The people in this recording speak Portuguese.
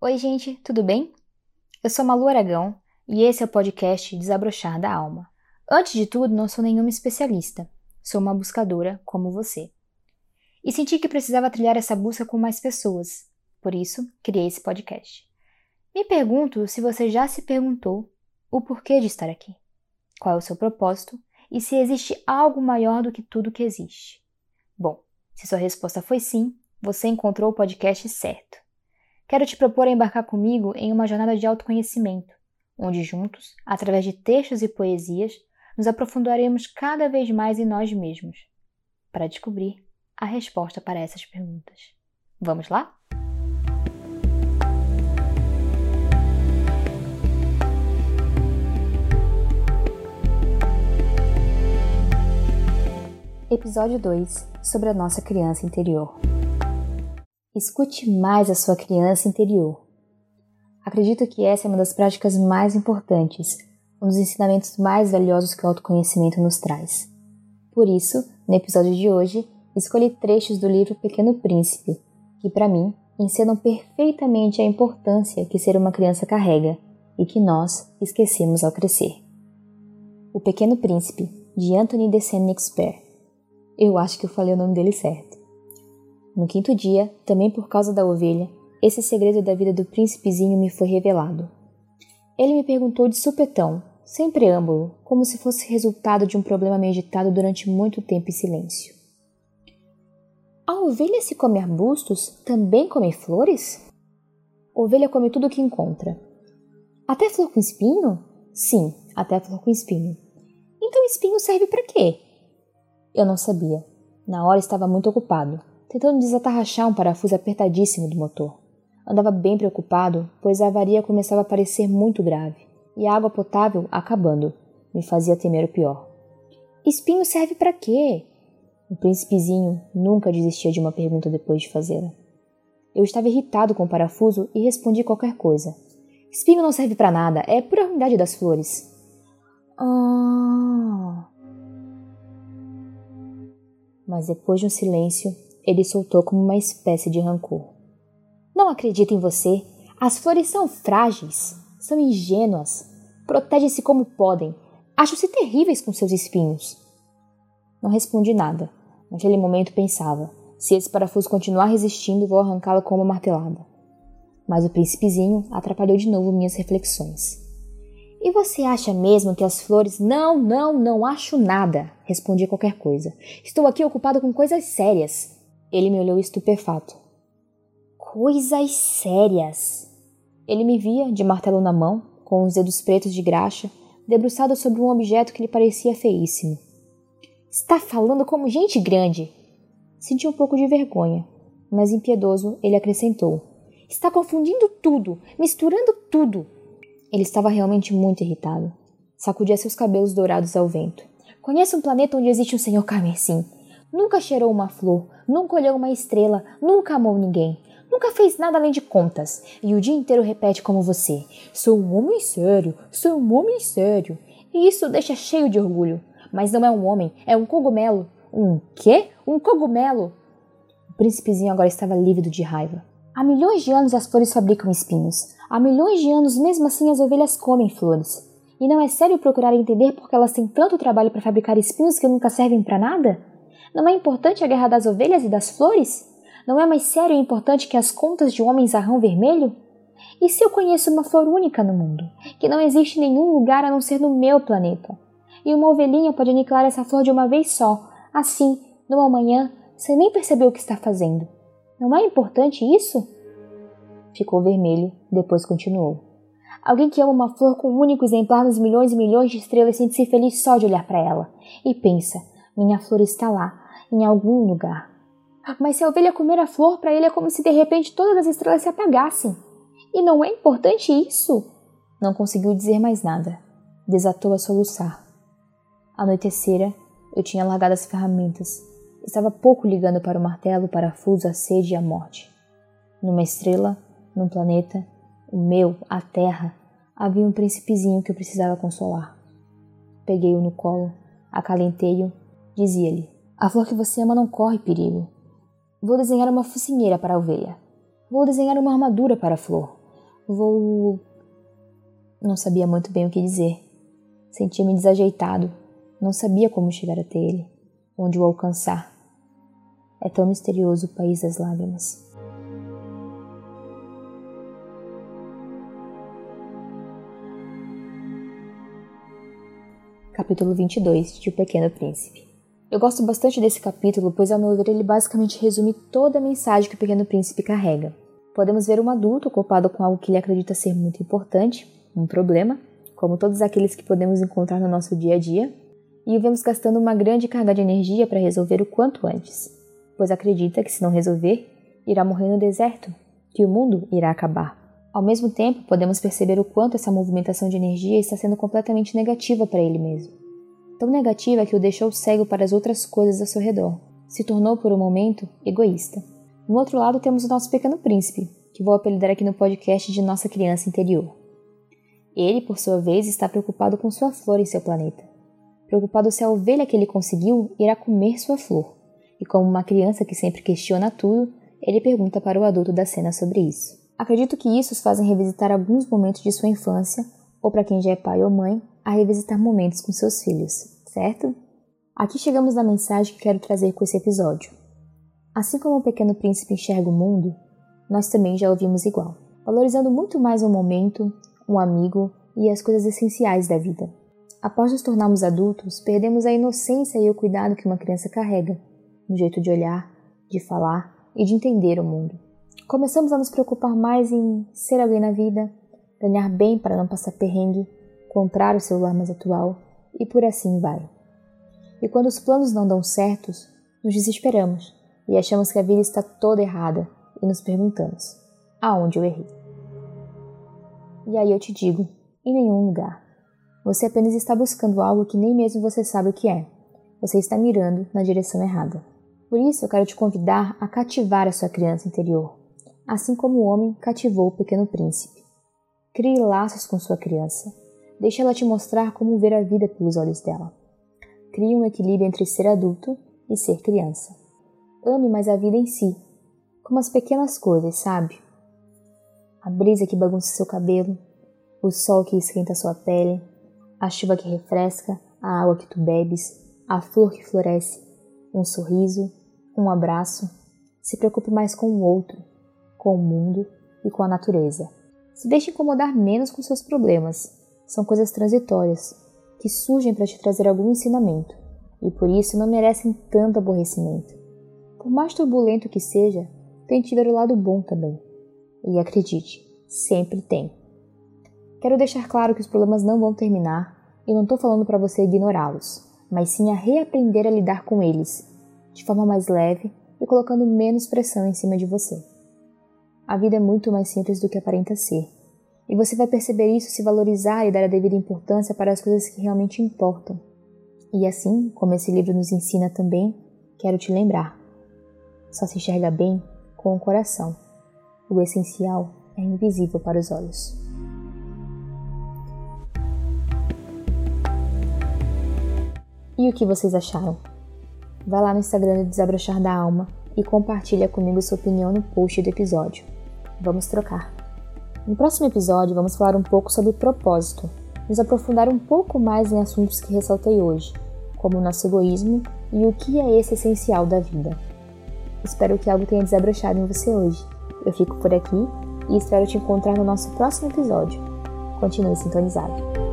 Oi, gente, tudo bem? Eu sou Malu Aragão e esse é o podcast Desabrochar da Alma. Antes de tudo, não sou nenhuma especialista, sou uma buscadora como você. E senti que precisava trilhar essa busca com mais pessoas, por isso criei esse podcast. Me pergunto se você já se perguntou o porquê de estar aqui, qual é o seu propósito e se existe algo maior do que tudo que existe. Bom, se sua resposta foi sim, você encontrou o podcast certo. Quero te propor a embarcar comigo em uma jornada de autoconhecimento, onde juntos, através de textos e poesias, nos aprofundaremos cada vez mais em nós mesmos, para descobrir a resposta para essas perguntas. Vamos lá? Episódio 2 sobre a nossa criança interior. Escute mais a sua criança interior. Acredito que essa é uma das práticas mais importantes, um dos ensinamentos mais valiosos que o autoconhecimento nos traz. Por isso, no episódio de hoje, escolhi trechos do livro Pequeno Príncipe, que para mim ensinam perfeitamente a importância que ser uma criança carrega e que nós esquecemos ao crescer. O Pequeno Príncipe, de Anthony de Saint-Exupéry. Eu acho que eu falei o nome dele certo. No quinto dia, também por causa da ovelha, esse segredo da vida do príncipezinho me foi revelado. Ele me perguntou de supetão, sem preâmbulo, como se fosse resultado de um problema meditado durante muito tempo em silêncio. A ovelha, se come arbustos, também come flores? Ovelha come tudo o que encontra. Até flor com espinho? Sim, até flor com espinho. Então espinho serve para quê? Eu não sabia. Na hora estava muito ocupado tentando desatarrachar um parafuso apertadíssimo do motor. Andava bem preocupado, pois a avaria começava a parecer muito grave, e a água potável acabando. Me fazia temer o pior. Espinho serve para quê? O príncipezinho nunca desistia de uma pergunta depois de fazê-la. Eu estava irritado com o parafuso e respondi qualquer coisa. Espinho não serve para nada, é pura ruindade das flores. Ah. Mas depois de um silêncio, ele soltou como uma espécie de rancor. Não acredito em você. As flores são frágeis, são ingênuas. Protegem-se como podem. Acho-se terríveis com seus espinhos. Não respondi nada. Naquele momento pensava: se esse parafuso continuar resistindo, vou arrancá-lo com uma martelada. Mas o príncipezinho atrapalhou de novo minhas reflexões. E você acha mesmo que as flores. Não, não, não acho nada. Respondi qualquer coisa. Estou aqui ocupado com coisas sérias. Ele me olhou estupefato. Coisas sérias. Ele me via, de martelo na mão, com os dedos pretos de graxa, debruçado sobre um objeto que lhe parecia feíssimo. Está falando como gente grande. Senti um pouco de vergonha, mas impiedoso ele acrescentou: Está confundindo tudo, misturando tudo. Ele estava realmente muito irritado. Sacudia seus cabelos dourados ao vento. Conhece um planeta onde existe um senhor carmesim. Nunca cheirou uma flor, nunca olhou uma estrela, nunca amou ninguém, nunca fez nada além de contas, e o dia inteiro repete como você: Sou um homem sério, sou um homem sério. E isso o deixa cheio de orgulho. Mas não é um homem, é um cogumelo. Um quê? Um cogumelo! O príncipezinho agora estava lívido de raiva. Há milhões de anos as flores fabricam espinhos. Há milhões de anos, mesmo assim, as ovelhas comem flores. E não é sério procurar entender por que elas têm tanto trabalho para fabricar espinhos que nunca servem para nada? Não é importante a guerra das ovelhas e das flores? Não é mais sério e importante que as contas de um homem zarrão vermelho? E se eu conheço uma flor única no mundo, que não existe em nenhum lugar a não ser no meu planeta? E uma ovelhinha pode aniquilar essa flor de uma vez só, assim, numa manhã, sem nem perceber o que está fazendo. Não é importante isso? Ficou vermelho, depois continuou. Alguém que ama uma flor com um único exemplar nos milhões e milhões de estrelas sente-se feliz só de olhar para ela. E pensa: minha flor está lá, em algum lugar. Mas se a ovelha comer a flor, para ele é como se de repente todas as estrelas se apagassem. E não é importante isso? Não conseguiu dizer mais nada. Desatou a soluçar. Anoitecera, eu tinha largado as ferramentas. Estava pouco ligando para o martelo, o parafuso, a sede e a morte. Numa estrela, num planeta, o meu, a terra, havia um príncipezinho que eu precisava consolar. Peguei-o no colo, acalentei-o Dizia-lhe: A flor que você ama não corre perigo. Vou desenhar uma focinheira para a ovelha. Vou desenhar uma armadura para a flor. Vou. Não sabia muito bem o que dizer. Sentia-me desajeitado. Não sabia como chegar até ele, onde o alcançar. É tão misterioso o país das lágrimas. Capítulo 22 de O Pequeno Príncipe Eu gosto bastante desse capítulo, pois, ao meu ver, ele basicamente resume toda a mensagem que o Pequeno Príncipe carrega. Podemos ver um adulto ocupado com algo que ele acredita ser muito importante, um problema, como todos aqueles que podemos encontrar no nosso dia a dia, e o vemos gastando uma grande carga de energia para resolver o quanto antes, pois acredita que se não resolver, irá morrer no deserto, que o mundo irá acabar. Ao mesmo tempo, podemos perceber o quanto essa movimentação de energia está sendo completamente negativa para ele mesmo. Tão negativa que o deixou cego para as outras coisas ao seu redor. Se tornou, por um momento, egoísta. No outro lado, temos o nosso pequeno príncipe, que vou apelidar aqui no podcast de nossa criança interior. Ele, por sua vez, está preocupado com sua flor em seu planeta. Preocupado se a ovelha que ele conseguiu irá comer sua flor. E como uma criança que sempre questiona tudo, ele pergunta para o adulto da cena sobre isso. Acredito que isso os fazem revisitar alguns momentos de sua infância, ou para quem já é pai ou mãe, a revisitar momentos com seus filhos, certo? Aqui chegamos na mensagem que quero trazer com esse episódio. Assim como o pequeno príncipe enxerga o mundo, nós também já ouvimos igual, valorizando muito mais um momento, um amigo e as coisas essenciais da vida. Após nos tornarmos adultos, perdemos a inocência e o cuidado que uma criança carrega, no jeito de olhar, de falar e de entender o mundo. Começamos a nos preocupar mais em ser alguém na vida, ganhar bem para não passar perrengue, comprar o celular mais atual e por assim vai. E quando os planos não dão certos, nos desesperamos e achamos que a vida está toda errada e nos perguntamos: aonde eu errei? E aí eu te digo: em nenhum lugar. Você apenas está buscando algo que nem mesmo você sabe o que é. Você está mirando na direção errada. Por isso eu quero te convidar a cativar a sua criança interior assim como o homem cativou o pequeno príncipe. Crie laços com sua criança. Deixe ela te mostrar como ver a vida pelos olhos dela. Crie um equilíbrio entre ser adulto e ser criança. Ame mais a vida em si, como as pequenas coisas, sabe? A brisa que bagunça seu cabelo, o sol que esquenta sua pele, a chuva que refresca, a água que tu bebes, a flor que floresce, um sorriso, um abraço. Se preocupe mais com o outro, com o mundo e com a natureza. Se deixe incomodar menos com seus problemas. São coisas transitórias, que surgem para te trazer algum ensinamento, e por isso não merecem tanto aborrecimento. Por mais turbulento que seja, tente ver o lado bom também. E acredite, sempre tem. Quero deixar claro que os problemas não vão terminar e não estou falando para você ignorá-los, mas sim a reaprender a lidar com eles, de forma mais leve e colocando menos pressão em cima de você. A vida é muito mais simples do que aparenta ser. E você vai perceber isso se valorizar e dar a devida importância para as coisas que realmente importam. E assim, como esse livro nos ensina também, quero te lembrar: só se enxerga bem com o coração. O essencial é invisível para os olhos. E o que vocês acharam? Vá lá no Instagram do Desabrochar da Alma e compartilha comigo sua opinião no post do episódio. Vamos trocar. No próximo episódio, vamos falar um pouco sobre propósito, nos aprofundar um pouco mais em assuntos que ressaltei hoje, como o nosso egoísmo e o que é esse essencial da vida. Espero que algo tenha desabrochado em você hoje. Eu fico por aqui e espero te encontrar no nosso próximo episódio. Continue sintonizado.